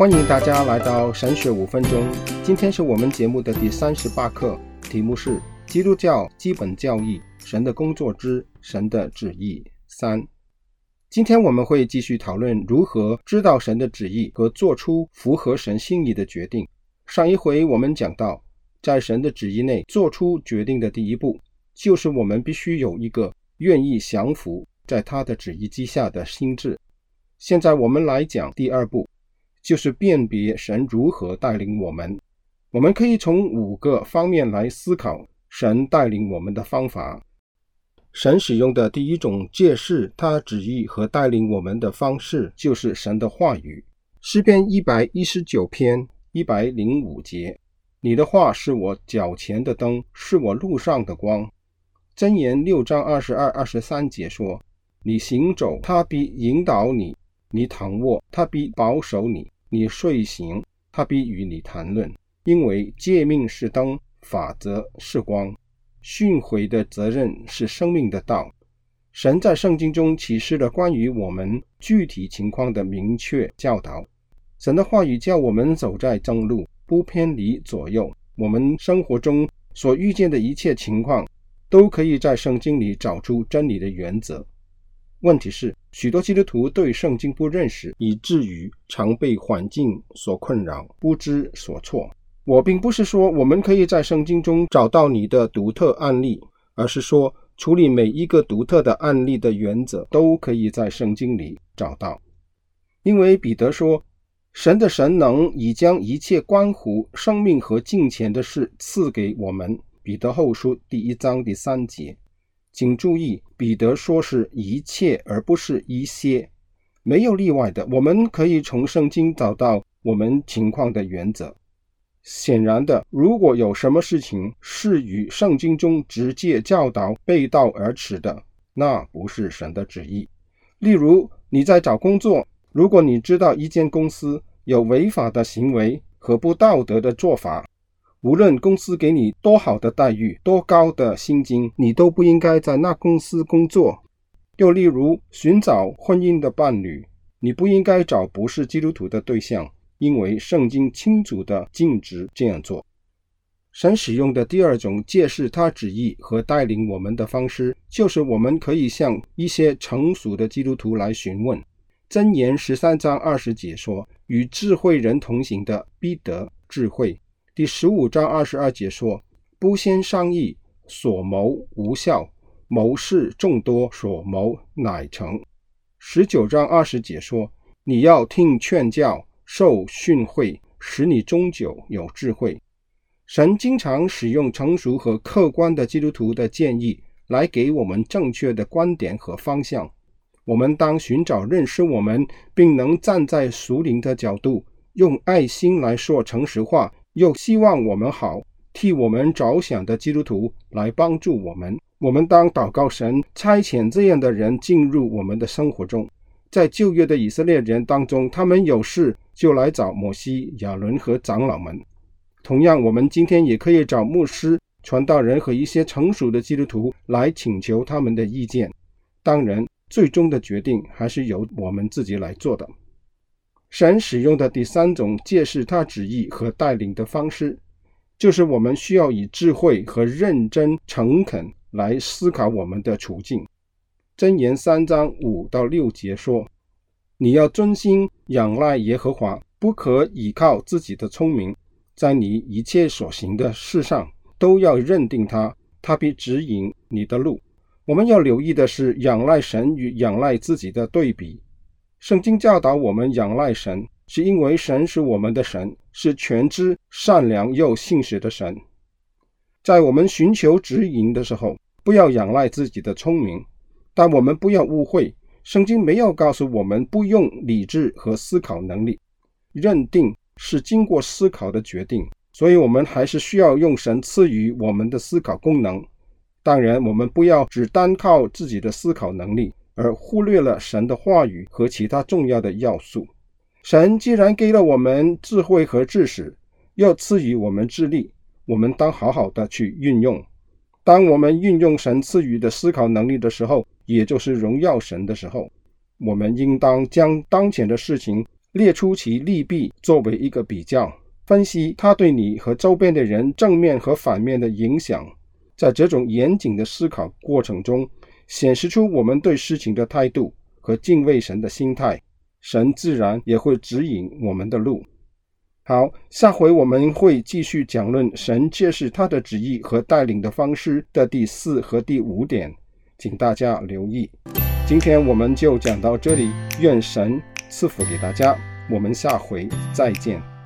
欢迎大家来到神学五分钟。今天是我们节目的第三十八课，题目是基督教基本教义：神的工作之神的旨意三。今天我们会继续讨论如何知道神的旨意和做出符合神心意的决定。上一回我们讲到，在神的旨意内做出决定的第一步，就是我们必须有一个愿意降服在他的旨意之下的心智。现在我们来讲第二步。就是辨别神如何带领我们。我们可以从五个方面来思考神带领我们的方法。神使用的第一种借势他旨意和带领我们的方式，就是神的话语。诗篇一百一十九篇一百零五节：“你的话是我脚前的灯，是我路上的光。”箴言六章二十二、二十三节说：“你行走，他必引导你。”你躺卧，他必保守你；你睡醒，他必与你谈论。因为诫命是灯，法则是光，训诲的责任是生命的道。神在圣经中启示了关于我们具体情况的明确教导。神的话语叫我们走在正路，不偏离左右。我们生活中所遇见的一切情况，都可以在圣经里找出真理的原则。问题是，许多基督徒对圣经不认识，以至于常被环境所困扰，不知所措。我并不是说我们可以在圣经中找到你的独特案例，而是说处理每一个独特的案例的原则都可以在圣经里找到。因为彼得说，神的神能已将一切关乎生命和金钱的事赐给我们。彼得后书第一章第三节。请注意，彼得说是一切，而不是一些，没有例外的。我们可以从圣经找到我们情况的原则。显然的，如果有什么事情是与圣经中直接教导背道而驰的，那不是神的旨意。例如，你在找工作，如果你知道一间公司有违法的行为和不道德的做法，无论公司给你多好的待遇、多高的薪金，你都不应该在那公司工作。又例如，寻找婚姻的伴侣，你不应该找不是基督徒的对象，因为圣经清楚地禁止这样做。神使用的第二种揭示他旨意和带领我们的方式，就是我们可以向一些成熟的基督徒来询问。箴言十三章二十节说：“与智慧人同行的，必得智慧。”第十五章二十二节说：“不先商议，所谋无效；谋士众多，所谋乃成。”十九章二十节说：“你要听劝教，受训诲，使你终久有智慧。”神经常使用成熟和客观的基督徒的建议，来给我们正确的观点和方向。我们当寻找认识我们，并能站在属灵的角度，用爱心来说诚实话。又希望我们好，替我们着想的基督徒来帮助我们。我们当祷告神差遣这样的人进入我们的生活中。在旧约的以色列人当中，他们有事就来找摩西、亚伦和长老们。同样，我们今天也可以找牧师、传道人和一些成熟的基督徒来请求他们的意见。当然，最终的决定还是由我们自己来做的。神使用的第三种揭示他旨意和带领的方式，就是我们需要以智慧和认真、诚恳来思考我们的处境。箴言三章五到六节说：“你要专心仰赖耶和华，不可倚靠自己的聪明，在你一切所行的事上都要认定他，他必指引你的路。”我们要留意的是，仰赖神与仰赖自己的对比。圣经教导我们仰赖神，是因为神是我们的神，是全知、善良又信实的神。在我们寻求指引的时候，不要仰赖自己的聪明，但我们不要误会，圣经没有告诉我们不用理智和思考能力。认定是经过思考的决定，所以我们还是需要用神赐予我们的思考功能。当然，我们不要只单靠自己的思考能力。而忽略了神的话语和其他重要的要素。神既然给了我们智慧和知识，又赐予我们智力，我们当好好的去运用。当我们运用神赐予的思考能力的时候，也就是荣耀神的时候，我们应当将当前的事情列出其利弊作为一个比较，分析它对你和周边的人正面和反面的影响。在这种严谨的思考过程中，显示出我们对事情的态度和敬畏神的心态，神自然也会指引我们的路。好，下回我们会继续讲论神揭示他的旨意和带领的方式的第四和第五点，请大家留意。今天我们就讲到这里，愿神赐福给大家，我们下回再见。